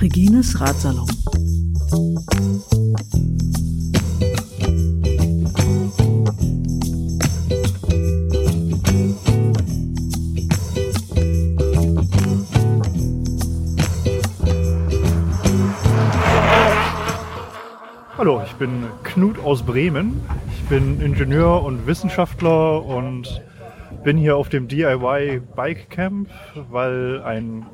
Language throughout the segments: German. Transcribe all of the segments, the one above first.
Regines Ratsalon. Hallo, ich bin Knut aus Bremen. Bin Ingenieur und Wissenschaftler und bin hier auf dem DIY Bike Camp, weil ein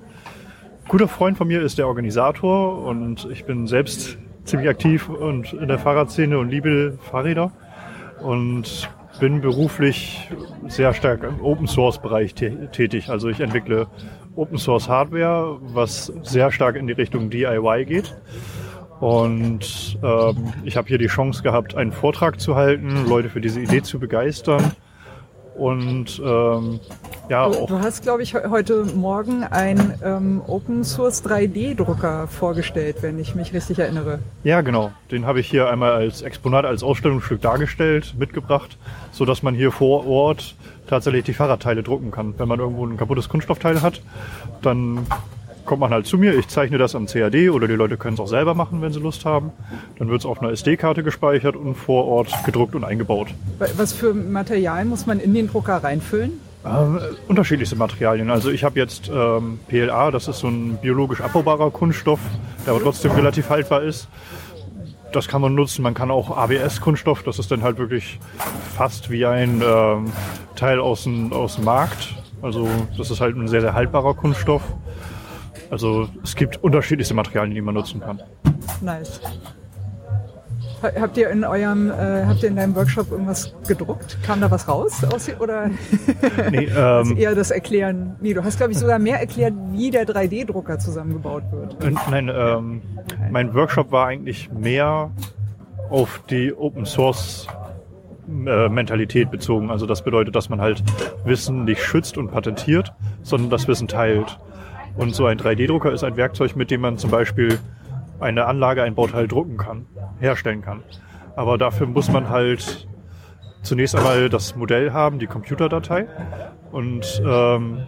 guter Freund von mir ist der Organisator und ich bin selbst ziemlich aktiv und in der Fahrradszene und liebe Fahrräder und bin beruflich sehr stark im Open Source Bereich tätig. Also ich entwickle Open Source Hardware, was sehr stark in die Richtung DIY geht. Und ähm, ich habe hier die Chance gehabt, einen Vortrag zu halten, Leute für diese Idee zu begeistern. Und ähm, ja, Du, auch, du hast, glaube ich, he- heute Morgen einen ähm, Open Source 3D-Drucker vorgestellt, wenn ich mich richtig erinnere. ja genau, den habe ich hier einmal als Exponat, als Ausstellungsstück dargestellt, mitgebracht, so dass man hier vor Ort tatsächlich die Fahrradteile drucken kann. Wenn man irgendwo ein kaputtes Kunststoffteil hat, dann kommt man halt zu mir, ich zeichne das am CAD oder die Leute können es auch selber machen, wenn sie Lust haben. Dann wird es auf einer SD-Karte gespeichert und vor Ort gedruckt und eingebaut. Wa- Was für Material muss man in den Drucker reinfüllen? Ähm, unterschiedlichste Materialien. Also ich habe jetzt ähm, PLA, das ist so ein biologisch abbaubarer Kunststoff, der aber trotzdem relativ haltbar ist. Das kann man nutzen. Man kann auch ABS-Kunststoff, das ist dann halt wirklich fast wie ein ähm, Teil aus dem, aus dem Markt. Also das ist halt ein sehr, sehr haltbarer Kunststoff. Also es gibt unterschiedlichste Materialien, die man nutzen kann. Nice. Ha- Habt ihr in eurem, äh, habt ihr in deinem Workshop irgendwas gedruckt? Kam da was raus? Aus, oder Nee, also ähm, eher das Erklären? Nee, du hast, glaube ich, sogar mehr erklärt, wie der 3D-Drucker zusammengebaut wird. Äh, Nein, ähm, mein Workshop war eigentlich mehr auf die Open Source äh, Mentalität bezogen. Also das bedeutet, dass man halt Wissen nicht schützt und patentiert, sondern das Wissen teilt. Und so ein 3D-Drucker ist ein Werkzeug, mit dem man zum Beispiel eine Anlage, ein Bauteil drucken kann, herstellen kann. Aber dafür muss man halt zunächst einmal das Modell haben, die Computerdatei und ähm,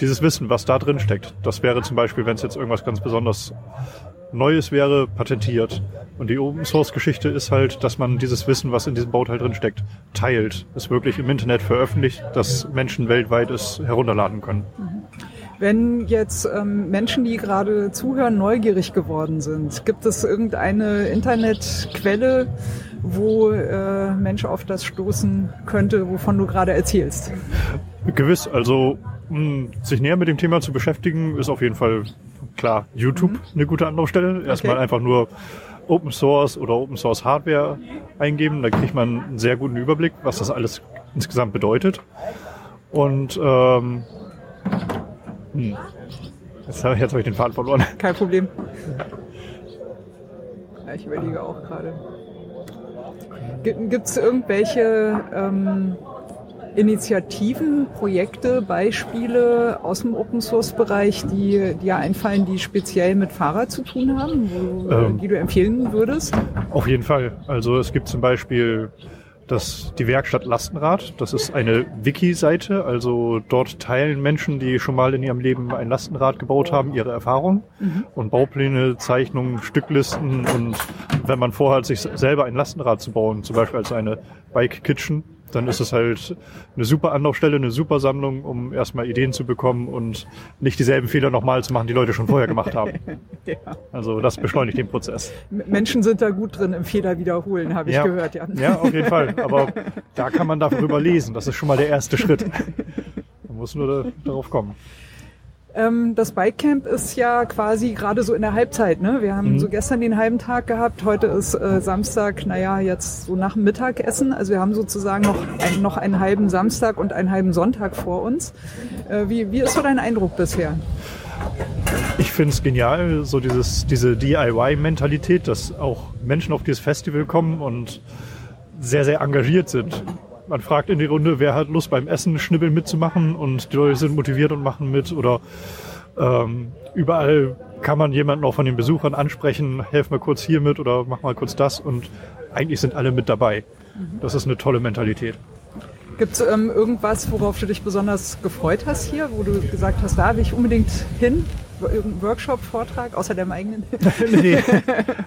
dieses Wissen, was da drin steckt. Das wäre zum Beispiel, wenn es jetzt irgendwas ganz besonders Neues wäre, patentiert. Und die Open Source Geschichte ist halt, dass man dieses Wissen, was in diesem Bauteil drin steckt, teilt. Es wirklich im Internet veröffentlicht, dass Menschen weltweit es herunterladen können. Wenn jetzt ähm, Menschen, die gerade zuhören, neugierig geworden sind, gibt es irgendeine Internetquelle, wo äh, Mensch auf das stoßen könnte, wovon du gerade erzählst? Gewiss, also mh, sich näher mit dem Thema zu beschäftigen, ist auf jeden Fall klar. YouTube eine gute Anlaufstelle. Erstmal Okay. einfach nur Open Source oder Open Source Hardware eingeben. Da kriegt man einen sehr guten Überblick, was das alles insgesamt bedeutet. Und ähm, hm, jetzt habe hab ich den Faden verloren. Kein Problem. Ja, ich überlege auch gerade. Gibt es irgendwelche ähm, Initiativen, Projekte, Beispiele aus dem Open Source Bereich, die dir einfallen, die speziell mit Fahrrad zu tun haben, wo, Ähm. die du empfehlen würdest? Auf jeden Fall. Also es gibt zum Beispiel das, die Werkstatt Lastenrad. Das ist eine Wiki-Seite. Also dort teilen Menschen, die schon mal in ihrem Leben ein Lastenrad gebaut haben, ihre Erfahrungen und Baupläne, Zeichnungen, Stücklisten. Und wenn man vorhat, sich selber ein Lastenrad zu bauen, zum Beispiel als eine Bike Kitchen, dann ist es halt eine super Anlaufstelle, eine super Sammlung, um erstmal Ideen zu bekommen und nicht dieselben Fehler nochmal zu machen, die Leute schon vorher gemacht haben. Ja. Also das beschleunigt den Prozess. Menschen sind da gut drin im Fehler wiederholen, habe ich Ja. gehört. Ja. Ja, auf jeden Fall. Aber da kann man darüber lesen. Das ist schon mal der erste Schritt. Man muss nur da, darauf kommen. Ähm, das Bikecamp ist ja quasi gerade so in der Halbzeit. Ne? Wir haben Mhm. so gestern den halben Tag gehabt, heute ist äh, Samstag, naja, jetzt so nach dem Mittagessen. Also wir haben sozusagen noch, ein, noch einen halben Samstag und einen halben Sonntag vor uns. Äh, wie, wie ist so dein Eindruck bisher? Ich finde es genial, so dieses, diese DIY-Mentalität, dass auch Menschen auf dieses Festival kommen und sehr, sehr engagiert sind. Man fragt in die Runde, wer hat Lust beim Essen, Schnibbeln mitzumachen und die Leute sind motiviert und machen mit oder ähm, überall kann man jemanden auch von den Besuchern ansprechen, helf mal kurz hier mit oder mach mal kurz das und eigentlich sind alle mit dabei. Das ist eine tolle Mentalität. Gibt es ähm, irgendwas, worauf du dich besonders gefreut hast hier, wo du gesagt hast, da will ich unbedingt hin? Irgendein Workshop, Vortrag, außer deinem eigenen? nee.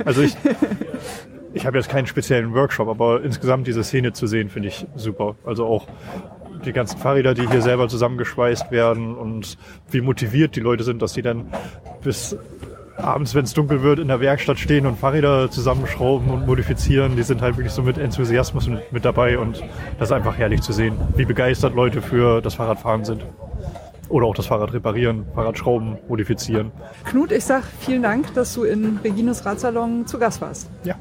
Also ich, ich habe jetzt keinen speziellen Workshop, aber insgesamt diese Szene zu sehen, finde ich super. Also auch die ganzen Fahrräder, die hier selber zusammengeschweißt werden und wie motiviert die Leute sind, dass sie dann bis abends, wenn es dunkel wird, in der Werkstatt stehen und Fahrräder zusammenschrauben und modifizieren. Die sind halt wirklich so mit Enthusiasmus mit, mit dabei und das ist einfach herrlich zu sehen, wie begeistert Leute für das Fahrradfahren sind. Oder auch das Fahrrad reparieren, Fahrradschrauben, modifizieren. Knut, ich sag vielen Dank, dass du in Regines Radsalon zu Gast warst. Ja,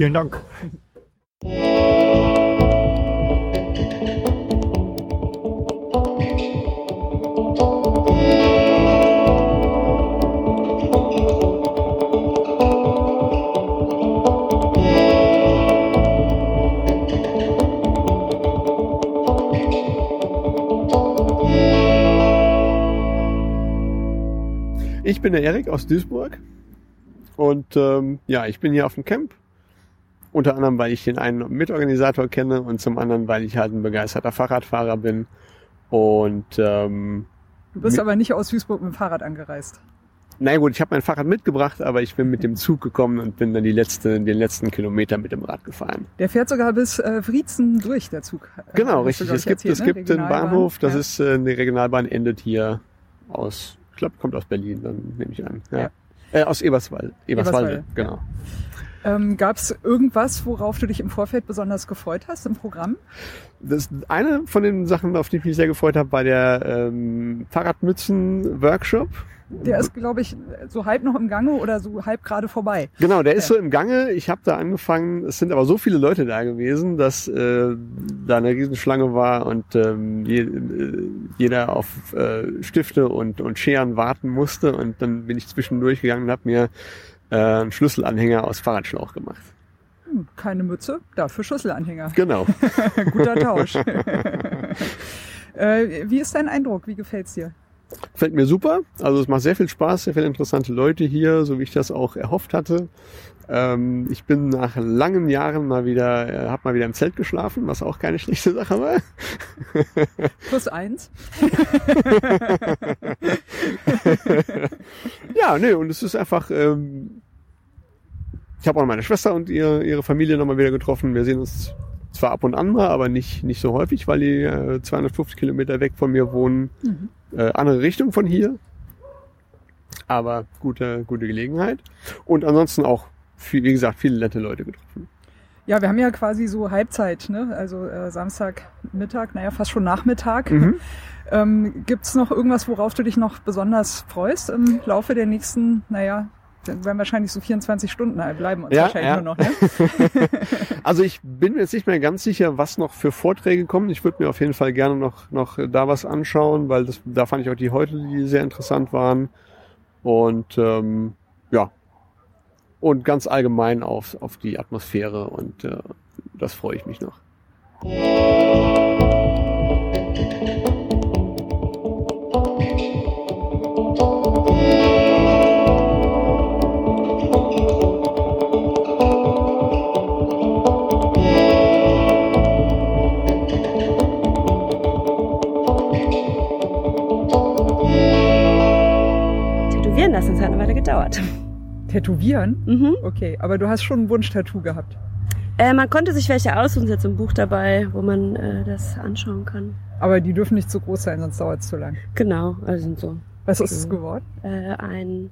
vielen Dank. Ich bin der Erik aus Duisburg und ähm, ja, ich bin hier auf dem Camp. Unter anderem, weil ich den einen Mitorganisator kenne und zum anderen, weil ich halt ein begeisterter Fahrradfahrer bin. Und ähm, du bist aber nicht aus Duisburg mit dem Fahrrad angereist. Na gut, ich habe mein Fahrrad mitgebracht, aber ich bin mit dem Zug gekommen und bin dann die letzte, den letzten Kilometer mit dem Rad gefahren. Der fährt sogar bis äh, Friezen durch, der Zug. Genau, richtig. Es gibt, erzählt, es gibt ne? einen Bahnhof, das ja. ist äh, eine Regionalbahn, endet hier aus glaube, kommt aus Berlin, dann nehme ich an. Ja. ja. Äh, aus Eberswald. Eberswalde, Eberswalde genau. Ja. Ähm, Gab es irgendwas, worauf du dich im Vorfeld besonders gefreut hast im Programm? Das eine von den Sachen, auf die ich mich sehr gefreut habe, war der ähm, Fahrradmützen-Workshop. Der ist, glaube ich, so halb noch im Gange oder so halb gerade vorbei. Genau, der ist so im Gange. Ich habe da angefangen. Es sind aber so viele Leute da gewesen, dass äh, da eine Riesenschlange war und ähm, je, äh, jeder auf äh, Stifte und, und Scheren warten musste. Und dann bin ich zwischendurch gegangen und habe mir äh, Schlüsselanhänger aus Fahrradschlauch gemacht. Hm, keine Mütze, dafür Schlüsselanhänger. Genau. Guter Tausch. äh, wie ist dein Eindruck? Wie gefällt's dir? Fällt mir super. Also es macht sehr viel Spaß, sehr viele interessante Leute hier, so wie ich das auch erhofft hatte. Ähm, ich bin nach langen Jahren mal wieder, äh, habe mal wieder im Zelt geschlafen, was auch keine schlechte Sache war. Plus eins. ja, nö, und es ist einfach. Ähm, ich habe auch meine Schwester und ihre, ihre Familie nochmal wieder getroffen. Wir sehen uns zwar ab und an mal, aber nicht, nicht so häufig, weil die äh, 250 Kilometer weg von mir wohnen. Mhm äh, andere Richtung von hier. Aber gute, gute Gelegenheit. Und ansonsten auch, viel, wie gesagt, viele nette Leute getroffen. Ja, wir haben ja quasi so Halbzeit, ne? also äh, Samstagmittag, naja, fast schon Nachmittag. Mhm. Ähm, Gibt es noch irgendwas, worauf du dich noch besonders freust im Laufe der nächsten, naja, dann werden wahrscheinlich so 24 Stunden bleiben uns ja, wahrscheinlich ja. nur noch. Ne? also ich bin mir jetzt nicht mehr ganz sicher, was noch für Vorträge kommen. Ich würde mir auf jeden Fall gerne noch, noch da was anschauen, weil das, da fand ich auch die heute, die sehr interessant waren. Und ähm, ja, und ganz allgemein auf, auf die Atmosphäre und äh, das freue ich mich noch. Tätowieren? Mhm. Okay, aber du hast schon ein Wunsch-Tattoo gehabt. Äh, man konnte sich welche aussuchen, ist jetzt ein Buch dabei, wo man äh, das anschauen kann. Aber die dürfen nicht zu groß sein, sonst dauert es zu lang. Genau, also sind so. Was ist es geworden? Äh, ein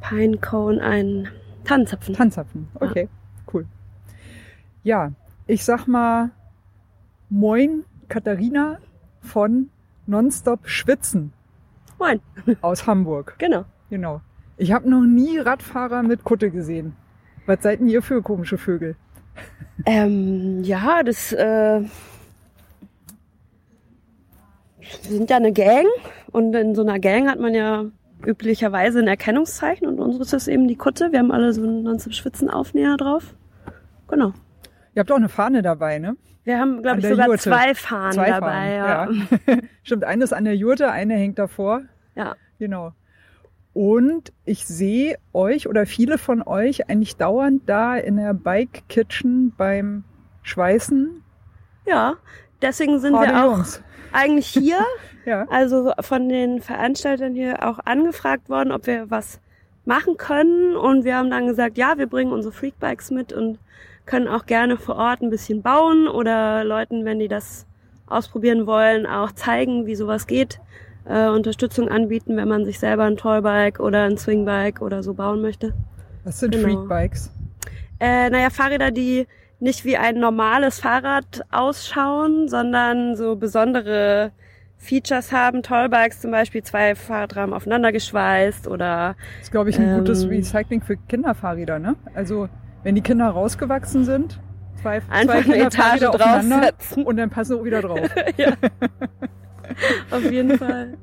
Pinecone, ein Tannenzapfen. Tannenzapfen, okay, ja. cool. Ja, ich sag mal Moin Katharina von Nonstop Schwitzen. Moin. Aus Hamburg. Genau. Genau. Ich habe noch nie Radfahrer mit Kutte gesehen. Was seid denn ihr für komische Vögel? Ähm, ja, das äh, sind ja eine Gang und in so einer Gang hat man ja üblicherweise ein Erkennungszeichen und unseres ist eben die Kutte. Wir haben alle so einen nonstop Schwitzen-Aufnäher drauf. Genau. Ihr habt auch eine Fahne dabei, ne? Wir haben, glaube ich, sogar Jurte. zwei Fahnen zwei dabei. Fahnen, ja. ja. Stimmt, eine ist an der Jurte, eine hängt davor. Ja. Genau. Und ich sehe euch oder viele von euch eigentlich dauernd da in der Bike Kitchen beim Schweißen. Ja, deswegen sind wir auch Jungs. eigentlich hier. Ja. Also von den Veranstaltern hier auch angefragt worden, ob wir was machen können. Und wir haben dann gesagt, ja, wir bringen unsere Freakbikes mit und können auch gerne vor Ort ein bisschen bauen oder Leuten, wenn die das ausprobieren wollen, auch zeigen, wie sowas geht. Äh, Unterstützung anbieten, wenn man sich selber ein Toybike oder ein Swingbike oder so bauen möchte. Was sind Genau. Freakbikes? Äh, naja, Fahrräder, die nicht wie ein normales Fahrrad ausschauen, sondern so besondere Features haben. Tollbikes zum Beispiel, zwei Fahrradrahmen aufeinander geschweißt oder Das ist, glaube ich, ein gutes Ähm. Recycling für Kinderfahrräder, ne? Also, wenn die Kinder rausgewachsen sind, zwei, Einfach zwei Kinderfahrräder aufeinander draufsetzen. und dann passen sie auch wieder drauf. auf jeden Fall.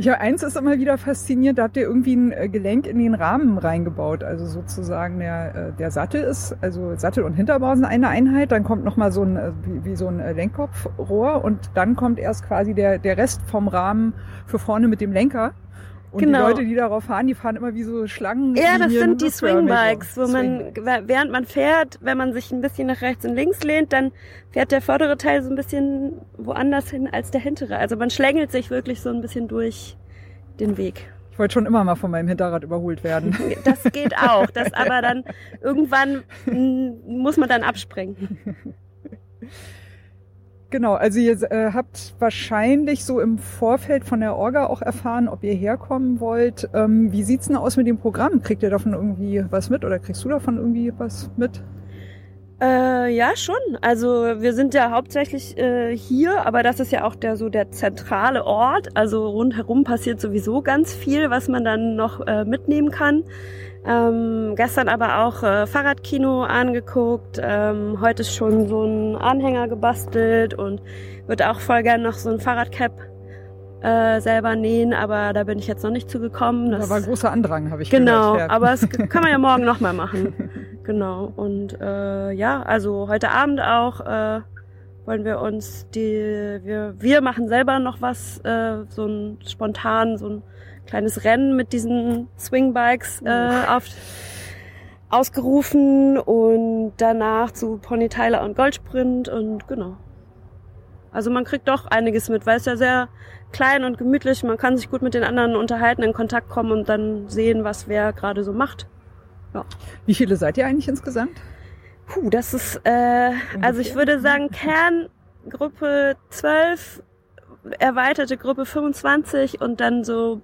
Ja, eins ist immer wieder faszinierend, da habt ihr irgendwie ein äh, Gelenk in den Rahmen reingebaut. Also sozusagen der, äh, der Sattel ist, also Sattel und Hinterbau sind eine Einheit, dann kommt nochmal so ein, äh, wie, wie so ein Lenkkopfrohr und dann kommt erst quasi der, der Rest vom Rahmen für vorne mit dem Lenker. Und Genau. die Leute, die darauf fahren, die fahren immer wie so Schlangen. Ja, das sind die rückförmig. Swingbikes, wo man, während man fährt, wenn man sich ein bisschen nach rechts und links lehnt, dann fährt der vordere Teil so ein bisschen woanders hin als der hintere. Also man schlängelt sich wirklich so ein bisschen durch den Weg. Ich wollte schon immer mal von meinem Hinterrad überholt werden. Das geht auch. Das aber dann irgendwann muss man dann abspringen. Genau, also ihr äh, habt wahrscheinlich so im Vorfeld von der Orga auch erfahren, ob ihr herkommen wollt. Ähm, wie sieht's denn aus mit dem Programm? Kriegt ihr davon irgendwie was mit oder kriegst du davon irgendwie was mit? Äh, ja, schon. Also wir sind ja hauptsächlich äh, hier, aber das ist ja auch der so der zentrale Ort. Also rundherum passiert sowieso ganz viel, was man dann noch äh, mitnehmen kann. Ähm, gestern aber auch äh, Fahrradkino angeguckt. Ähm, heute ist schon so ein Anhänger gebastelt und wird auch voll gern noch so ein Fahrradcap äh, selber nähen, aber da bin ich jetzt noch nicht zugekommen. Da Das- war großer Andrang, habe ich Genau, gehört. ja. aber das kann man ja morgen nochmal machen. Genau. Und äh, ja, also heute Abend auch äh, wollen wir uns die, wir, wir machen selber noch was, äh, so ein spontan, so ein kleines Rennen mit diesen Swingbikes äh, auf, ausgerufen und danach zu Pony Tyler und Goldsprint und genau. Also man kriegt doch einiges mit, weil es ja sehr klein und gemütlich, man kann sich gut mit den anderen unterhalten, in Kontakt kommen und dann sehen, was wer gerade so macht. Wie viele seid ihr eigentlich insgesamt? Puh, das ist, äh, also ich würde sagen, Kerngruppe 12, erweiterte Gruppe 25 und dann so,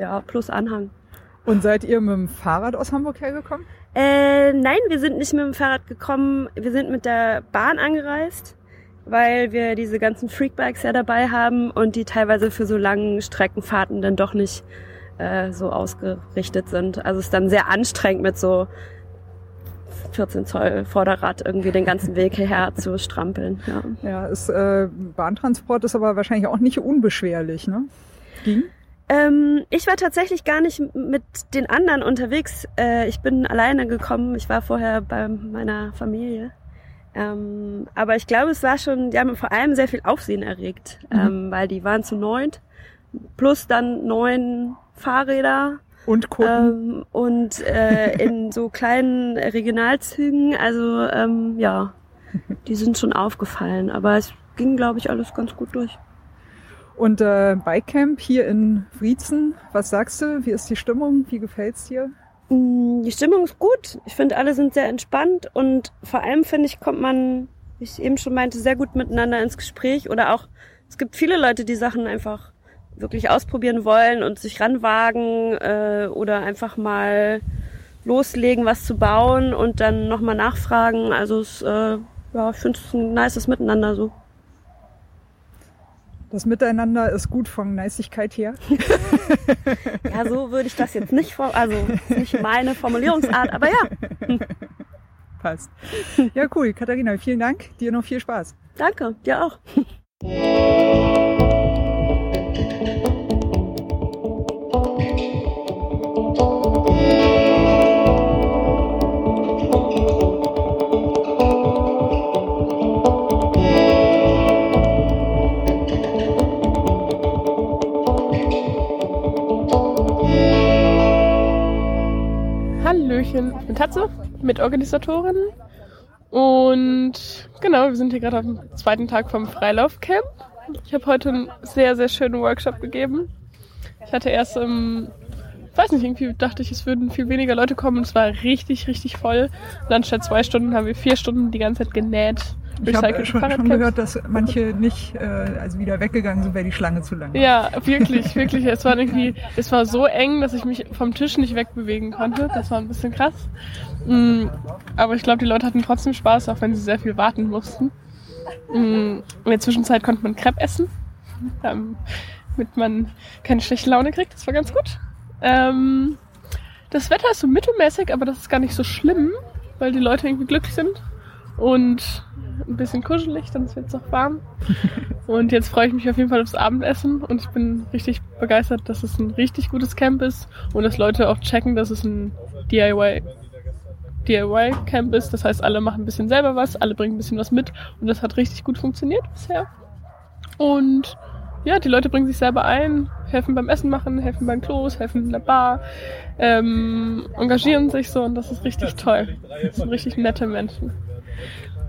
ja, plus Anhang. Und seid ihr mit dem Fahrrad aus Hamburg hergekommen? Äh, nein, wir sind nicht mit dem Fahrrad gekommen, wir sind mit der Bahn angereist, weil wir diese ganzen Freakbikes ja dabei haben und die teilweise für so langen Streckenfahrten dann doch nicht äh, so ausgerichtet sind. Also es ist dann sehr anstrengend mit so 14 Zoll Vorderrad irgendwie den ganzen Weg hierher zu strampeln. Ja. Ja, ist, äh, Bahntransport ist aber wahrscheinlich auch nicht unbeschwerlich, ne? Ging? Ähm, ich war tatsächlich gar nicht mit den anderen unterwegs. Äh, ich bin alleine gekommen. Ich war vorher bei meiner Familie. Ähm, aber ich glaube, es war schon, die haben vor allem sehr viel Aufsehen erregt, ähm, weil die waren zu neunt. Plus dann neun Fahrräder Und Kunden? ähm, und äh, in so kleinen Regionalzügen. Also ähm, ja, die sind schon aufgefallen. Aber es ging, glaube ich, alles ganz gut durch. Und äh, Bikecamp hier in Wriezen, was sagst du? Wie ist die Stimmung? Wie gefällt's dir? Mm, Die Stimmung ist gut. Ich finde, alle sind sehr entspannt und vor allem finde ich, kommt man, wie ich eben schon meinte, sehr gut miteinander ins Gespräch oder auch, es gibt viele Leute, die Sachen einfach wirklich ausprobieren wollen und sich ranwagen äh, oder einfach mal loslegen, was zu bauen und dann nochmal nachfragen. Also es, äh, ja, ich finde es ein nices Miteinander so. Das Miteinander ist gut von Neissigkeit her. Ja, so würde ich das jetzt nicht also nicht meine Formulierungsart, aber ja, Passt. Ja, cool. Katharina, vielen Dank. Dir noch viel Spaß. danke, dir auch. Hallöchen, ich bin Tatze, Mitorganisatorin Und genau, wir sind hier gerade am zweiten Tag vom Freilaufcamp. Ich habe heute einen sehr, sehr schönen Workshop gegeben. Ich hatte erst im, weiß nicht, irgendwie dachte ich, es würden viel weniger Leute kommen. Es war richtig, richtig voll. Und anstatt zwei Stunden haben wir vier Stunden die ganze Zeit genäht. Ich habe schon, schon gehört, dass manche nicht, äh, also wieder weggegangen sind, weil die Schlange zu lang war. Ja, wirklich, wirklich. Es war irgendwie, es war so eng, dass ich mich vom Tisch nicht wegbewegen konnte. Das war ein bisschen krass. Mm, Aber ich glaube, die Leute hatten trotzdem Spaß, auch wenn sie sehr viel warten mussten. Mm, In der Zwischenzeit konnte man Crepe essen, ähm, damit man keine schlechte Laune kriegt. Das war ganz gut. Ähm, das Wetter ist so mittelmäßig, aber das ist gar nicht so schlimm, weil die Leute irgendwie glücklich sind und ein bisschen kuschelig, dann wird es auch warm. Und jetzt freue ich mich auf jeden Fall aufs Abendessen und ich bin richtig begeistert, dass es ein richtig gutes Camp ist und dass Leute auch checken, dass es ein DIY DIY Camp ist. Das heißt, alle machen ein bisschen selber was, alle bringen ein bisschen was mit und das hat richtig gut funktioniert bisher. Und ja, die Leute bringen sich selber ein, helfen beim Essen machen, helfen beim Klos, helfen in der Bar, ähm, engagieren sich so und das ist richtig toll. Das sind richtig nette Menschen.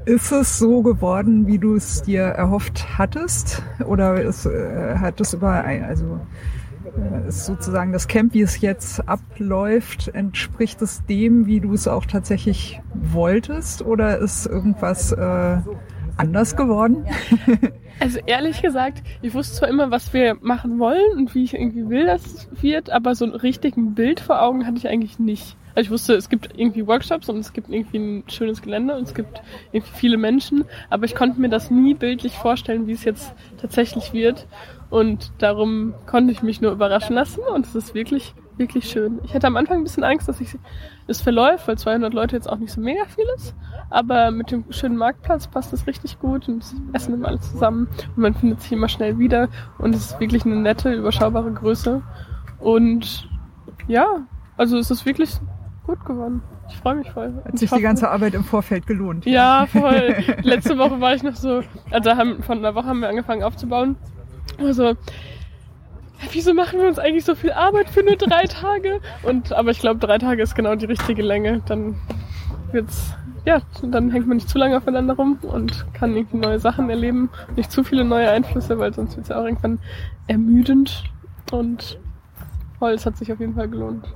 Ist es so geworden, wie du es dir erhofft hattest? Oder ist, äh, hat es über, also äh, ist sozusagen das Camp, wie es jetzt abläuft, entspricht es dem, wie du es auch tatsächlich wolltest? Oder ist irgendwas äh, anders geworden? Also ehrlich gesagt, ich wusste zwar immer, was wir machen wollen und wie ich irgendwie will, dass es wird, aber so ein richtigen Bild vor Augen hatte ich eigentlich nicht. Also ich wusste, es gibt irgendwie Workshops und es gibt irgendwie ein schönes Gelände und es gibt irgendwie viele Menschen, aber ich konnte mir das nie bildlich vorstellen, wie es jetzt tatsächlich wird. Und darum konnte ich mich nur überraschen lassen und es ist wirklich, wirklich schön. Ich hatte am Anfang ein bisschen Angst, dass ich es verläuft, weil 200 Leute jetzt auch nicht so mega viel ist. Aber mit dem schönen Marktplatz passt es richtig gut und es essen immer alle zusammen und man findet sich immer schnell wieder und es ist wirklich eine nette, überschaubare Größe. Und ja, also es ist wirklich gut geworden. Ich freue mich voll. Hat sich die ganze Arbeit im Vorfeld gelohnt? ja, voll. Letzte Woche war ich noch so, also haben, von einer Woche haben wir angefangen aufzubauen. Also, wieso machen wir uns eigentlich so viel Arbeit für nur drei Tage? Und, aber ich glaube, drei Tage ist genau die richtige Länge. Dann wird's, ja, dann hängt man nicht zu lange aufeinander rum und kann irgendwie neue Sachen erleben. Nicht zu viele neue Einflüsse, weil sonst wird's ja auch irgendwann ermüdend. Und voll, es hat sich auf jeden Fall gelohnt.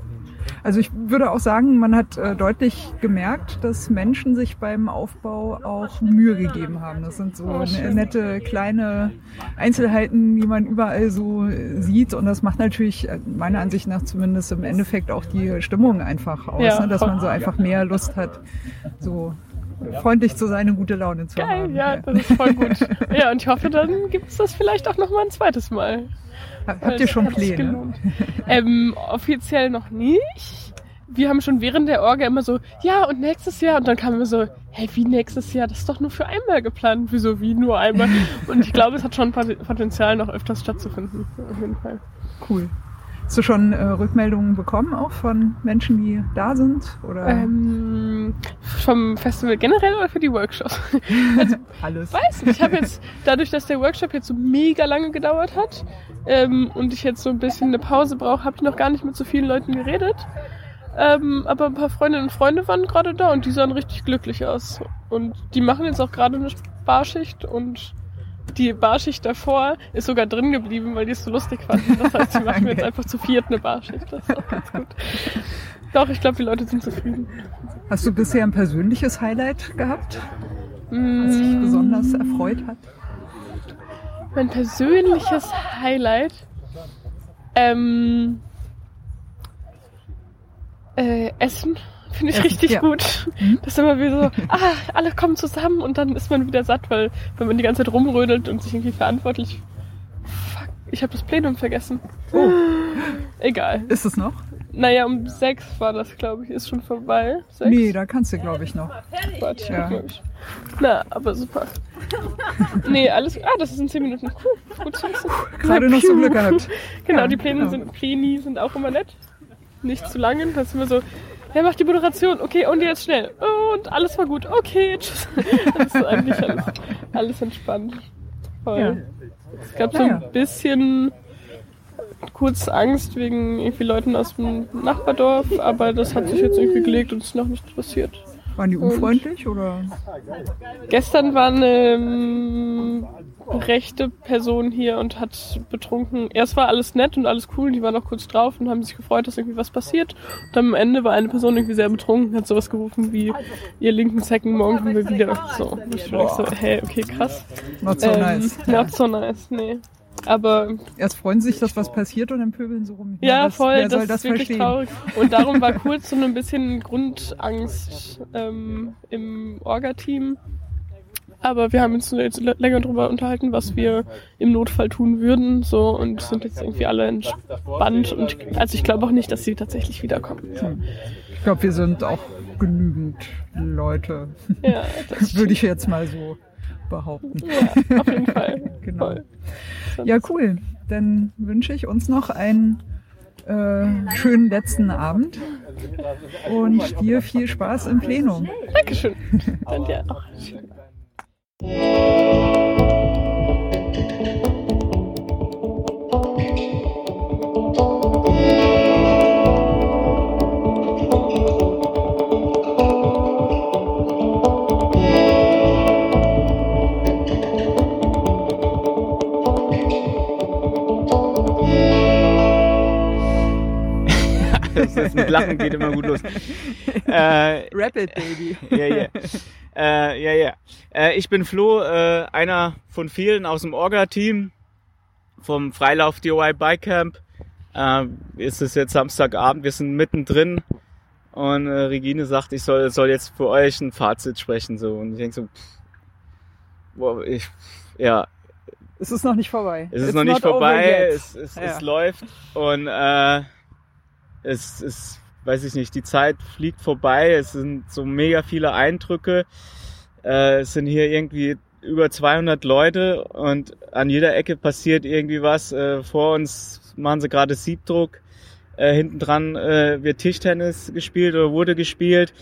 Also ich würde auch sagen, man hat äh, deutlich gemerkt, dass Menschen sich beim Aufbau auch Mühe gegeben haben. Das sind so Oh, ne- nette kleine Einzelheiten, die man überall so äh, sieht. Und das macht natürlich äh, meiner Ansicht nach zumindest im Endeffekt auch die Stimmung einfach aus, Ja, ne? dass man so einfach mehr Lust hat, so freundlich zu sein und gute Laune zu Geil, haben. ja, das ist voll gut. ja, und ich hoffe, dann gibt's das vielleicht auch noch mal ein zweites Mal. Habt ihr schon Pläne? gelohnt. ähm, offiziell noch nicht. Wir haben schon während der Orga immer so, ja, und nächstes Jahr. Und dann kam immer so, hey, wie nächstes Jahr? Das ist doch nur für einmal geplant. Wieso, wie nur einmal? Und ich glaube, es hat schon Pot- Potenzial, noch öfters stattzufinden. Auf jeden Fall. Cool. Hast du schon äh, Rückmeldungen bekommen, auch von Menschen, die da sind? Oder Ähm, vom Festival generell oder für die Workshops? alles? weiß nicht. Ich habe jetzt, dadurch, dass der Workshop jetzt so mega lange gedauert hat ähm, und ich jetzt so ein bisschen eine Pause brauche, habe ich noch gar nicht mit so vielen Leuten geredet. Ähm, aber ein paar Freundinnen und Freunde waren gerade da und die sahen richtig glücklich aus. Und die machen jetzt auch gerade eine Barschicht und die Barschicht davor ist sogar drin geblieben, weil die es so lustig fanden. Das heißt, die machen jetzt Okay. einfach zu viert eine Barschicht. Das ist auch ganz gut. Doch, ich glaube, die Leute sind zufrieden. Hast du bisher ein persönliches Highlight gehabt, was dich Mm. besonders erfreut hat? Mein persönliches Highlight. Ähm, äh, Essen finde ich Essen, richtig ja. gut. Mhm. Das ist immer wieder so, ah, alle kommen zusammen und dann ist man wieder satt, weil wenn man die ganze Zeit rumrödelt und sich irgendwie verantwortlich. Fuck, ich habe das Plenum vergessen. Oh. Egal. Ist es noch? Naja, um sechs war das, glaube ich. Ist schon vorbei. Sechs? Nee, da kannst du, glaube ich, noch. Warte, Ja. ich. Na, aber super. nee, alles. Ah, das ist in 10 Minuten. Cool, gut. Gerade noch so Glück gehabt. Genau, Ja, die Pläne genau. sind, Pläni sind auch immer nett. Nicht zu lange. Das ist immer so, wer macht die Moderation? Okay, und jetzt schnell. Und alles war gut. Okay, tschüss. Das ist eigentlich alles, alles entspannt. Voll. Ja. Es gab so ein bisschen kurz Angst wegen irgendwie Leuten aus dem Nachbardorf, aber das hat sich jetzt irgendwie gelegt und ist noch nichts passiert. Waren die unfreundlich oder? Gestern war eine ähm, rechte Person hier und hat betrunken. Erst war alles nett und alles cool, die waren noch kurz drauf und haben sich gefreut, dass irgendwie was passiert. Und am Ende war eine Person irgendwie sehr betrunken, hat sowas gerufen wie, ihr linken Zecken, morgen kommen wir wieder. So, und ich war so, hey, okay, krass. Not so Ähm, nice. Not so nice, nee. Aber Erst freuen sie sich, dass was passiert und dann pöbeln sie rum. ja, was, voll, Wer das, soll das ist wirklich verstehen? traurig. Und darum war kurz so ein bisschen Grundangst ähm, im Orga-Team. Aber wir haben uns jetzt länger drüber unterhalten, was wir im Notfall tun würden, so und sind jetzt irgendwie alle entspannt und also ich glaube auch nicht, dass sie tatsächlich wiederkommen. Ich glaube, wir sind auch genügend Leute. Ja, das Würde ich jetzt mal so behaupten. ja, auf jeden Fall. Genau. Voll. Ja, cool. Dann wünsche ich uns noch einen äh, schönen letzten Abend und dir viel Spaß im Plenum. Dankeschön. Dann dir auch. Das mit Lachen geht immer gut los. Äh, Rapid Baby. Ja, ja. Äh, ja, ja. Äh, ich bin Flo, äh, einer von vielen aus dem Orga-Team vom Freilauf DIY Bike Camp. Äh, es ist jetzt Samstagabend, wir sind mittendrin und äh, Regine sagt, ich soll, soll jetzt für euch ein Fazit sprechen. So. Und ich denke so, pff, boah, ich, ja, Es ist noch nicht vorbei. es ist It's noch nicht vorbei, es, es, Ja. es läuft und äh, es ist, weiß ich nicht, die Zeit fliegt vorbei, es sind so mega viele Eindrücke, äh, es sind hier irgendwie über 200 Leute und an jeder Ecke passiert irgendwie was, äh, vor uns machen sie gerade Siebdruck, äh, hinten dran äh, wird Tischtennis gespielt oder wurde gespielt,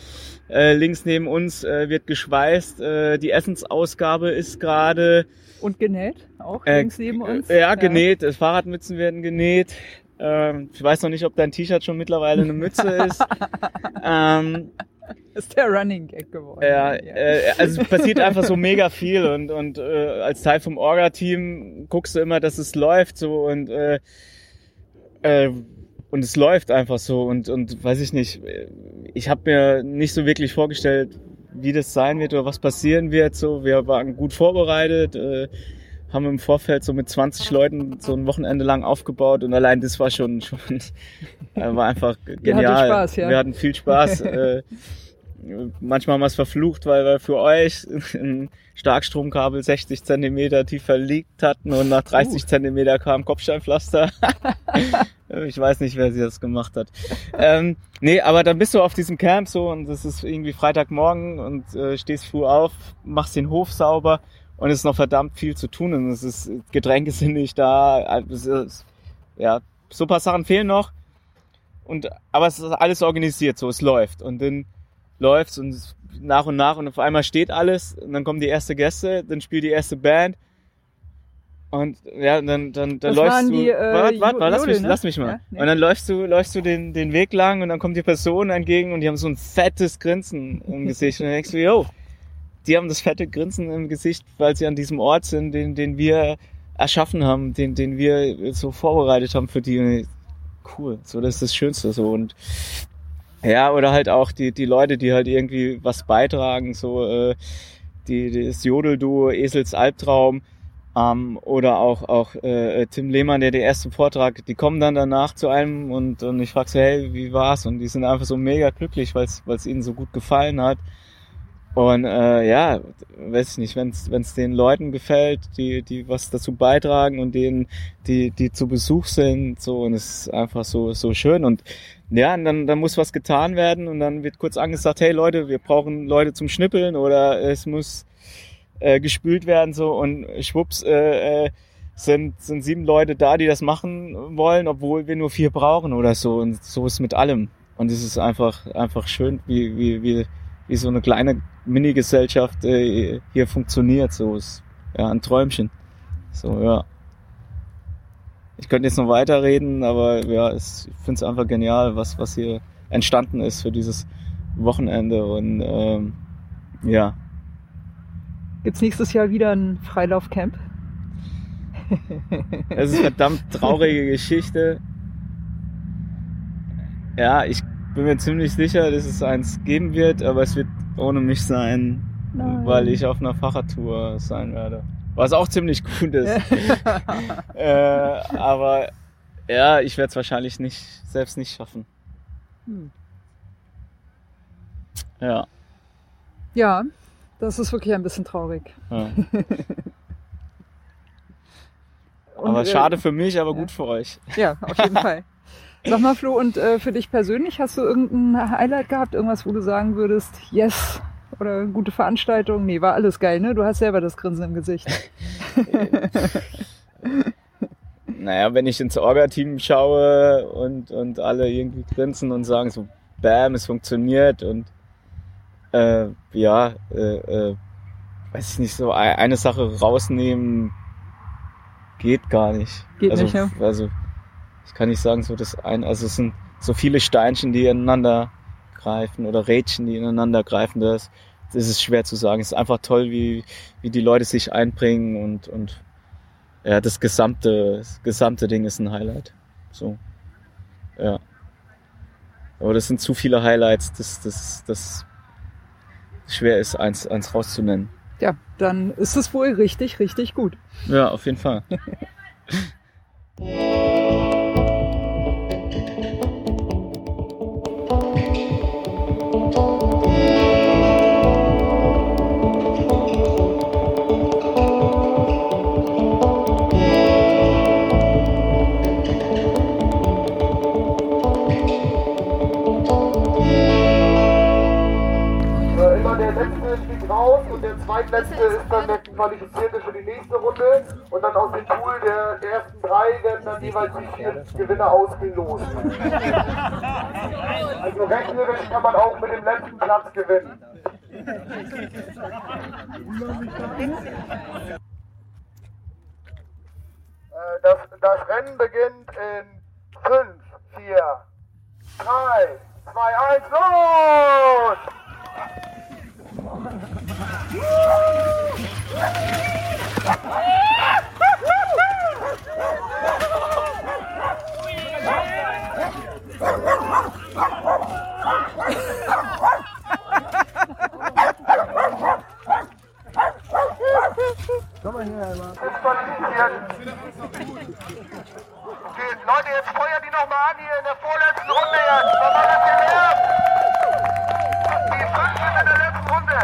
äh, links neben uns äh, wird geschweißt, äh, die Essensausgabe ist gerade, Und genäht, auch äh, links neben uns. äh, Ja, genäht. Äh, Fahrradmützen werden genäht. Ähm, ich weiß noch nicht, ob dein T-Shirt schon mittlerweile eine Mütze ist. ähm, Ist der Running Gag geworden. ja, äh, also es passiert einfach so mega viel und, und äh, als Teil vom Orga-Team guckst du immer, dass es läuft so und äh, äh, und es läuft einfach so und und weiß ich nicht, ich habe mir nicht so wirklich vorgestellt, wie das sein wird oder was passieren wird. So, wir waren gut vorbereitet, äh, haben im Vorfeld so mit 20 Leuten so ein Wochenende lang aufgebaut und allein das war schon schon äh, war einfach genial. Spaß, ja? Wir hatten viel Spaß. äh, manchmal haben wir es verflucht, weil wir für euch ein Starkstromkabel 60 Zentimeter tiefer liegt hatten und nach 30 Zentimeter kam Kopfsteinpflaster. ich weiß nicht, wer sie das gemacht hat. Ähm, nee, aber dann bist du auf diesem Camp so und es ist irgendwie Freitagmorgen und äh, stehst früh auf, machst den Hof sauber und es ist noch verdammt viel zu tun und es ist Getränke sind nicht da, es ist, ja, so ein paar Sachen fehlen noch und aber es ist alles organisiert, so es läuft und dann läuft's und es- nach und nach und auf einmal steht alles und dann kommen die erste Gäste, dann spielt die erste Band und ja, dann dann dann Das läufst du die, äh, warte, warte, warte, lass mich ne? lass mich mal. Ja, nee. Und dann läufst du läufst du den den Weg lang und dann kommt die Person entgegen und die haben so ein fettes Grinsen im Gesicht und dann denkst du, yo, die haben das fette Grinsen im Gesicht, weil sie an diesem Ort sind, den den wir erschaffen haben, den den wir so vorbereitet haben für die. Cool, so das ist das Schönste so und ja, oder halt auch die, die Leute, die halt irgendwie was beitragen, so äh, die, das Jodelduo Esels Albtraum ähm, oder auch, auch äh, Tim Lehmann, der den ersten Vortrag, die kommen dann danach zu einem und, und ich frage so, hey, wie war's? Und die sind einfach so mega glücklich, weil es ihnen so gut gefallen hat. Und äh, ja, weiß ich nicht, wenn es den Leuten gefällt, die, die was dazu beitragen und denen, die, die zu Besuch sind, so und es ist einfach so, so schön. Und ja, und dann, dann muss was getan werden und dann wird kurz angesagt, hey Leute, wir brauchen Leute zum Schnippeln oder es muss äh, gespült werden so und schwupps äh, äh, sind, sind sieben Leute da, die das machen wollen, obwohl wir nur vier brauchen oder so und so ist mit allem. Und es ist einfach, einfach schön, wie, wie, wie, wie so eine kleine Mini-Gesellschaft äh, hier funktioniert. So ist ja ein Träumchen. So, ja. Ich könnte jetzt noch weiterreden, aber ja, es, ich finde es einfach genial, was, was hier entstanden ist für dieses Wochenende und ähm, ja, Gibt's nächstes Jahr wieder ein Freilaufcamp? es ist eine verdammt traurige Geschichte. Ja, ich bin mir ziemlich sicher, dass es eins geben wird, aber es wird ohne mich sein, Nein. weil ich auf einer Fahrradtour sein werde. Was auch ziemlich gut ist. äh, aber ja, ich werde es wahrscheinlich nicht, selbst nicht schaffen. Hm. Ja. Ja, das ist wirklich ein bisschen traurig. ja. Aber äh, schade für mich, aber ja. gut für euch. Ja, auf jeden Fall. Sag mal, Flo, und äh, für dich persönlich, hast du irgendein Highlight gehabt? Irgendwas, wo du sagen würdest, yes, oder gute Veranstaltung? Nee, war alles geil, ne? Du hast selber das Grinsen im Gesicht. Naja, wenn ich ins Orga-Team schaue und, und alle irgendwie grinsen und sagen so, bam, es funktioniert und äh, ja, äh, äh, weiß ich nicht, so ei- eine Sache rausnehmen geht gar nicht. Geht also, nicht, ja. Also ich kann nicht sagen, so das ein, also es sind so viele Steinchen, die ineinander greifen oder Rädchen, die ineinander greifen, das, das ist schwer zu sagen. Es ist einfach toll, wie, wie die Leute sich einbringen und, und ja, das gesamte, das gesamte Ding ist ein Highlight. So. Ja. Aber das sind zu viele Highlights, dass das, das schwer ist, eins, eins rauszunennen. Ja, dann ist es wohl richtig, richtig gut. Ja, auf jeden Fall. der qualifizierte für die nächste Runde und dann aus dem Pool der ersten drei werden dann jeweils die vier Gewinner ausgelost. Also rechnerisch kann man auch mit dem letzten Platz gewinnen. Äh, Das, das Rennen beginnt in 5, 4, 3, 2, 1, los! Disqualifiziert. Okay, Leute, jetzt feuert die nochmal an hier in der vorletzten Runde jetzt.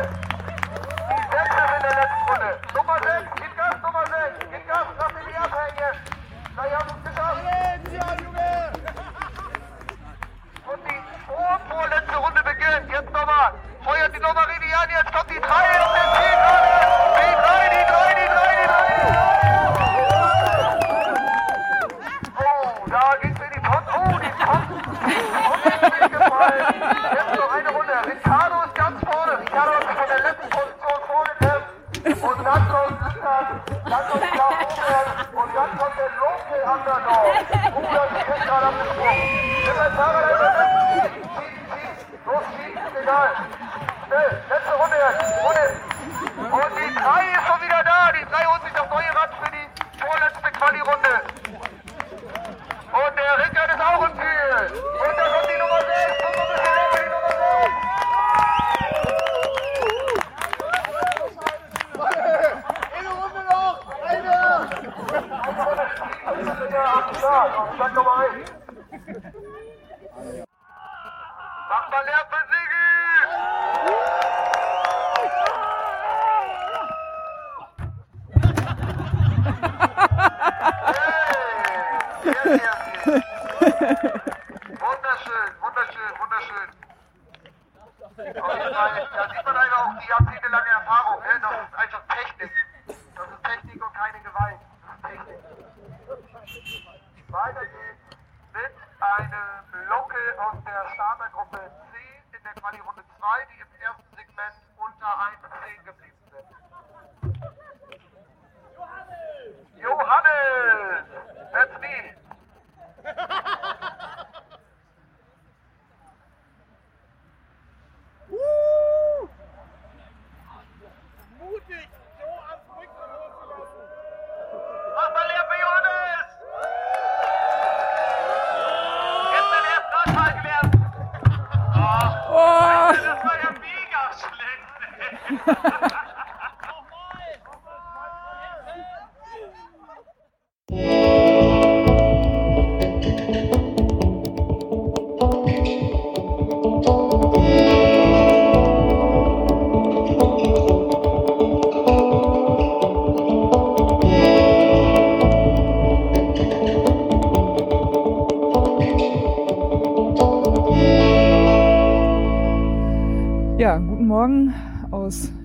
Die sechste der letzten Runde. Nummer 6, gib Gas, Nummer 6, gib Gas, lass dich nicht abhängen. Na, ihr habt es geschafft. Und die vorletzte Runde beginnt. Jetzt nochmal. Feuert die Nummer richtig an, jetzt kommt die 3.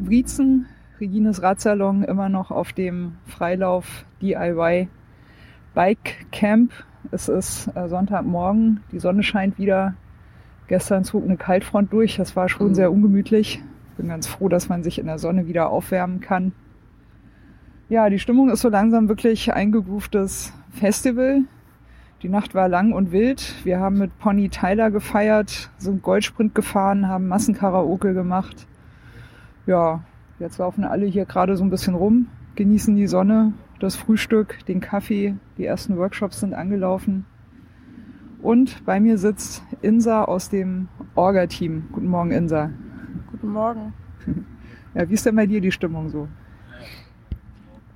Wriezen, Regines Radsalon, immer noch auf dem Freilauf DIY Bike Camp. Es ist äh, Sonntagmorgen, die Sonne scheint wieder. Gestern zog eine Kaltfront durch, das war schon sehr ungemütlich. Bin ganz froh, dass man sich in der Sonne wieder aufwärmen kann. Ja, die Stimmung ist so langsam wirklich eingegrooftes Festival. Die Nacht war lang und wild. Wir haben mit Pony Tyler gefeiert, sind Goldsprint gefahren, haben Massenkaraoke gemacht. Ja, jetzt laufen alle hier gerade so ein bisschen rum, genießen die Sonne, das Frühstück, den Kaffee. Die ersten Workshops sind angelaufen. Und bei mir sitzt Insa aus dem Orga-Team. Guten Morgen, Insa. Guten Morgen. Ja, wie ist denn bei dir die Stimmung so?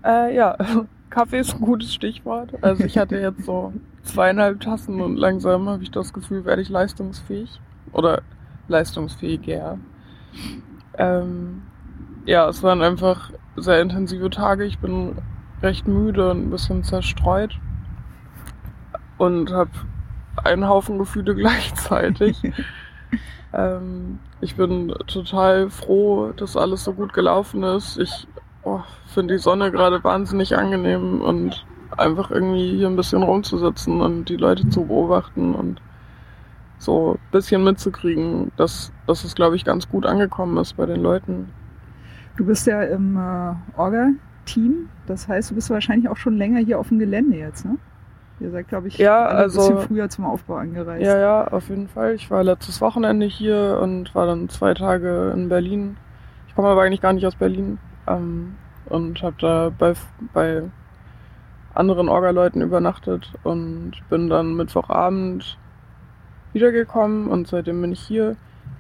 Äh, ja, Kaffee ist ein gutes Stichwort. Also ich hatte jetzt so zweieinhalb Tassen und langsam habe ich das Gefühl, werde ich leistungsfähig. Oder leistungsfähiger. Ähm, ja, es waren einfach sehr intensive Tage. Ich bin recht müde und ein bisschen zerstreut. Und habe einen Haufen Gefühle gleichzeitig. ähm, ich bin total froh, dass alles so gut gelaufen ist. Ich oh, finde die Sonne gerade wahnsinnig angenehm und einfach irgendwie hier ein bisschen rumzusitzen und die Leute zu beobachten und so ein bisschen mitzukriegen, dass, dass es, glaube ich, ganz gut angekommen ist bei den Leuten. Du bist ja im äh, Orga-Team, das heißt, du bist wahrscheinlich auch schon länger hier auf dem Gelände jetzt, ne? Ihr seid, glaube ich, Ja, also- ein bisschen früher zum Aufbau angereist. Ja, ja, auf jeden Fall. Ich war letztes Wochenende hier und war dann zwei Tage in Berlin. Ich komme aber eigentlich gar nicht aus Berlin ähm, und habe da bei, bei anderen Orga-Leuten übernachtet und bin dann Mittwochabend wiedergekommen und seitdem bin ich hier.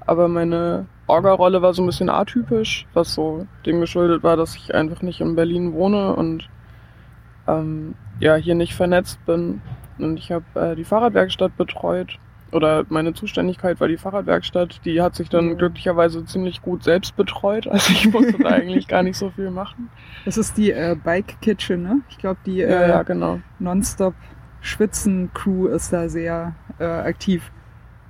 Aber meine Orga-Rolle war so ein bisschen atypisch, was so dem geschuldet war, dass ich einfach nicht in Berlin wohne und ähm, ja hier nicht vernetzt bin. Und ich habe äh, die Fahrradwerkstatt betreut. Oder meine Zuständigkeit war die Fahrradwerkstatt. Die hat sich dann glücklicherweise ziemlich gut selbst betreut. Also ich musste da eigentlich gar nicht so viel machen. Das ist die äh, Bike Kitchen, ne? Ich glaube, die Ja, äh, ja, genau. Nonstop Schwitzen Crew ist da sehr äh, aktiv.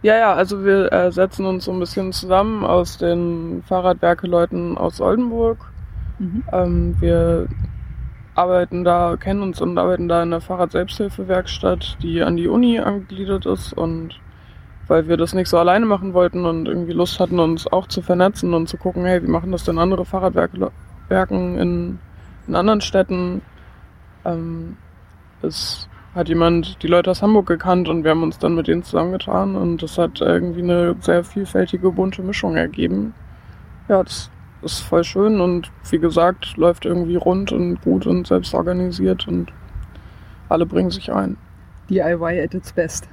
Ja, ja, also wir äh, setzen uns so ein bisschen zusammen aus den Fahrradwerke-Leuten aus Oldenburg. Mhm. Ähm, wir arbeiten da, kennen uns und arbeiten da in der Fahrrad-Selbsthilfewerkstatt, die an die Uni angegliedert ist und weil wir das nicht so alleine machen wollten und irgendwie Lust hatten, uns auch zu vernetzen und zu gucken, hey, wie machen das denn andere Fahrradwerken in, in anderen Städten? Ähm, es hat jemand die Leute aus Hamburg gekannt und wir haben uns dann mit denen zusammengetan und das hat irgendwie eine sehr vielfältige, bunte Mischung ergeben. Ja, das ist voll schön und wie gesagt, läuft irgendwie rund und gut und selbst organisiert und alle bringen sich ein. DIY at its best.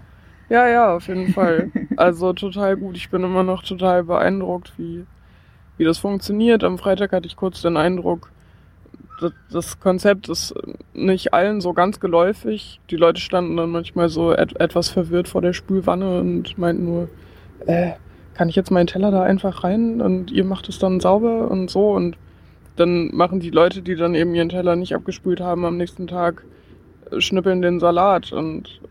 Ja, ja, auf jeden Fall. Also total gut. Ich bin immer noch total beeindruckt, wie, wie das funktioniert. Am Freitag hatte ich kurz den Eindruck, das, Konzept ist nicht allen so ganz geläufig. Die Leute standen dann manchmal so et etwas verwirrt vor der Spülwanne und meinten nur, äh, kann ich jetzt meinen Teller da einfach rein und ihr macht es dann sauber und so. Und dann machen die Leute, die dann eben ihren Teller nicht abgespült haben, am nächsten Tag äh, schnippeln den Salat. Und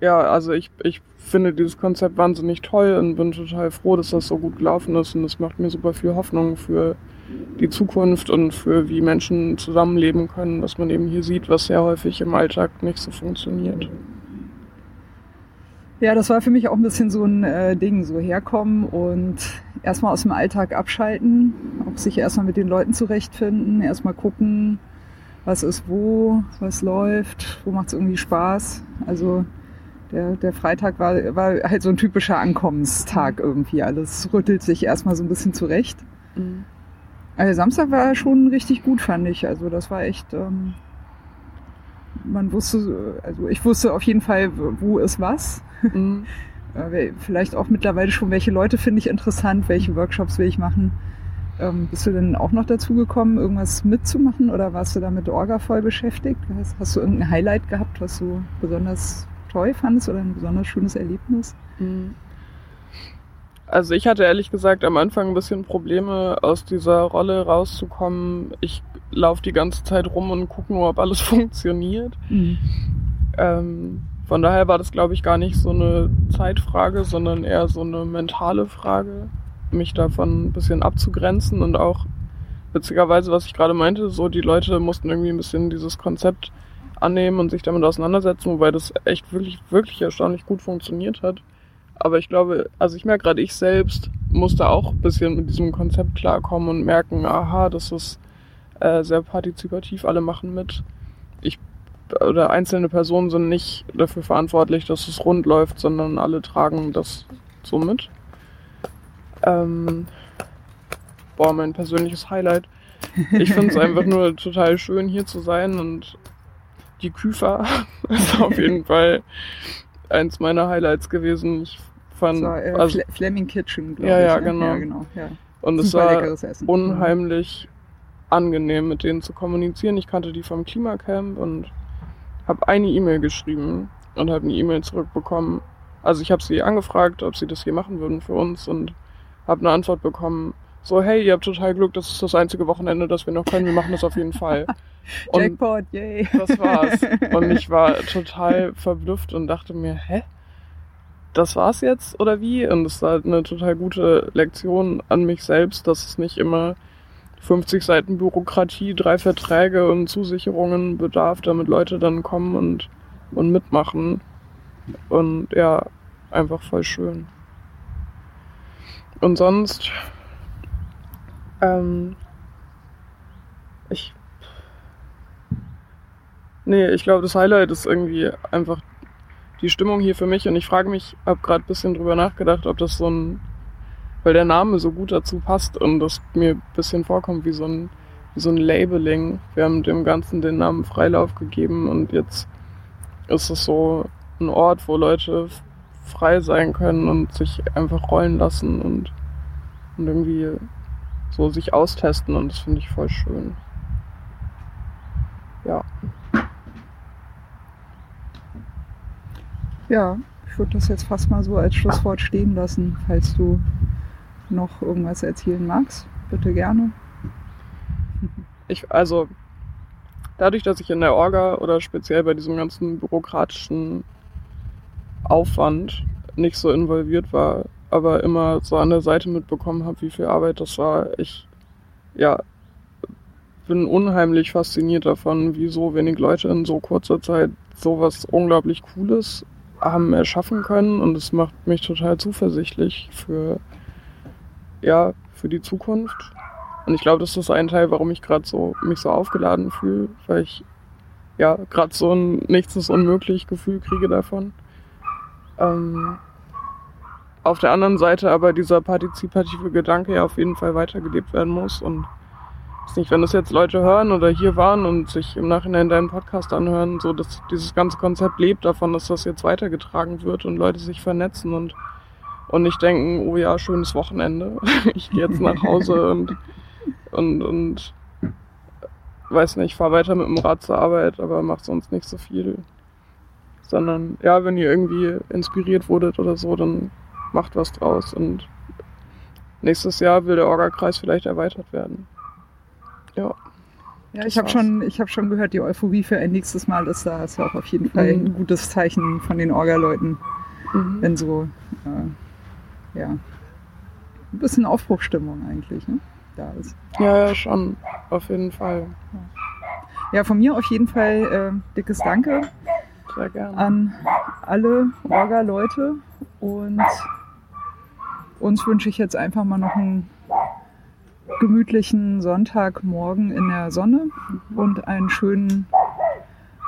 ja, also ich, ich finde dieses Konzept wahnsinnig toll und bin total froh, dass das so gut gelaufen ist. Und es macht mir super viel Hoffnung für die Zukunft und für wie Menschen zusammenleben können, was man eben hier sieht, was sehr häufig im Alltag nicht so funktioniert. Ja, das war für mich auch ein bisschen so ein äh, Ding, so herkommen und erstmal aus dem Alltag abschalten, auch sich erstmal mit den Leuten zurechtfinden, erstmal gucken, was ist wo, was läuft, wo macht es irgendwie Spaß. Also der, der Freitag war, war halt so ein typischer Ankommenstag irgendwie. Alles rüttelt sich erstmal so ein bisschen zurecht. Mhm. Also Samstag war schon richtig gut, fand ich. Also das war echt, ähm, man wusste, also ich wusste auf jeden Fall, wo ist was. Mhm. Äh, Vielleicht auch mittlerweile schon, welche Leute finde ich interessant, welche Workshops will ich machen. Ähm, bist du denn auch noch dazu gekommen, irgendwas mitzumachen oder warst du da mit Orga voll beschäftigt? Hast, hast du irgendein Highlight gehabt, was du besonders toll fandest oder ein besonders schönes Erlebnis? Mhm. Also ich hatte ehrlich gesagt am Anfang ein bisschen Probleme, aus dieser Rolle rauszukommen. Ich laufe die ganze Zeit rum und gucke nur, ob alles funktioniert. Ähm, von daher war das, glaube ich, gar nicht so eine Zeitfrage, sondern eher so eine mentale Frage. mich davon ein bisschen abzugrenzen und auch witzigerweise, was ich gerade meinte, so die Leute mussten irgendwie ein bisschen dieses Konzept annehmen und sich damit auseinandersetzen, wobei das echt wirklich, wirklich erstaunlich gut funktioniert hat. Aber ich glaube, also ich merke gerade, ich selbst musste auch ein bisschen mit diesem Konzept klarkommen und merken, aha, das ist äh, sehr partizipativ, alle machen mit. Ich oder einzelne Personen sind nicht dafür verantwortlich, dass es rund läuft, sondern alle tragen das so mit. Ähm, boah, mein persönliches Highlight. Ich finde es einfach nur total schön, hier zu sein und die Küfer ist auf jeden Fall eins meiner Highlights gewesen. Ich fand, So, äh, also, Fle Fleming Kitchen, glaube Ja, ich. ja, ne? genau. Ja, genau ja. und es war Essen. unheimlich angenehm, mit denen zu kommunizieren. Ich kannte die vom Klimacamp und habe eine E-Mail geschrieben und habe eine E-Mail zurückbekommen. Also ich habe sie angefragt, ob sie das hier machen würden für uns und habe eine Antwort bekommen. So, hey, ihr habt total Glück, das ist das einzige Wochenende, das wir noch können. Wir machen das auf jeden Fall. Und Jackpot, yay. das war's. Und ich war total verblüfft und dachte mir, hä? Das war's jetzt oder wie? Und es war eine total gute Lektion an mich selbst, dass es nicht immer 50 Seiten Bürokratie, drei Verträge und Zusicherungen bedarf, damit Leute dann kommen und, und mitmachen. Und ja, einfach voll schön. Und sonst, ähm, ich Nee, ich glaube, das Highlight ist irgendwie einfach die Stimmung hier für mich. Und ich frage mich, habe gerade ein bisschen drüber nachgedacht, ob das so ein, weil der Name so gut dazu passt und das mir ein bisschen vorkommt wie so ein, wie so ein Labeling. Wir haben dem Ganzen den Namen Freilauf gegeben und jetzt ist es so ein Ort, wo Leute frei sein können und sich einfach rollen lassen und, und irgendwie so sich austesten und das finde ich voll schön. Ja. Ja, ich würde das jetzt fast mal so als Schlusswort stehen lassen. Falls du noch irgendwas erzählen magst, bitte gerne. ich, also dadurch, dass ich in der Orga oder speziell bei diesem ganzen bürokratischen Aufwand nicht so involviert war, aber immer so an der Seite mitbekommen habe, wie viel Arbeit das war, ich ja bin unheimlich fasziniert davon, wie so wenig Leute in so kurzer Zeit sowas unglaublich Cooles haben erschaffen können. Und es macht mich total zuversichtlich für ja für die Zukunft. Und ich glaube, das ist ein Teil, warum ich gerade so mich so aufgeladen fühle, weil ich ja gerade so ein nichts ist unmöglich Gefühl kriege davon. Ähm, auf der anderen Seite aber dieser partizipative Gedanke ja auf jeden Fall weitergelebt werden muss und weiß nicht, wenn das jetzt Leute hören oder hier waren und sich im Nachhinein deinen Podcast anhören, so dass dieses ganze Konzept lebt davon, dass das jetzt weitergetragen wird und Leute sich vernetzen und und nicht denken, oh ja, schönes Wochenende, ich gehe jetzt nach Hause und und, und weiß nicht, fahr weiter mit dem Rad zur Arbeit, aber mach sonst nicht so viel. Sondern ja, wenn ihr irgendwie inspiriert wurdet oder so, dann macht was draus und nächstes Jahr will der Orga-Kreis vielleicht erweitert werden. Ja. Ja, ich habe schon, ich hab schon gehört, die Euphorie für ein nächstes Mal ist da. Ist ja auch auf jeden Fall Mhm. ein gutes Zeichen von den Orga-Leuten, Mhm. wenn so, äh, ja, ein bisschen Aufbruchstimmung eigentlich ne, da ist. Ja, ja, schon. Auf jeden Fall. Ja, von mir auf jeden Fall äh, dickes Danke an alle Orga-Leute und uns wünsche ich jetzt einfach mal noch einen gemütlichen Sonntagmorgen in der Sonne und einen schönen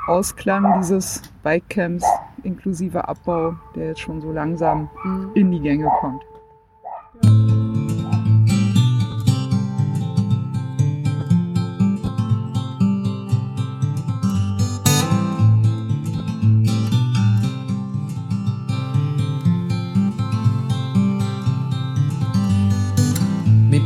Ausklang dieses Bikecamps inklusive Abbau, der jetzt schon so langsam Mhm. in die Gänge kommt.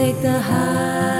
take the highs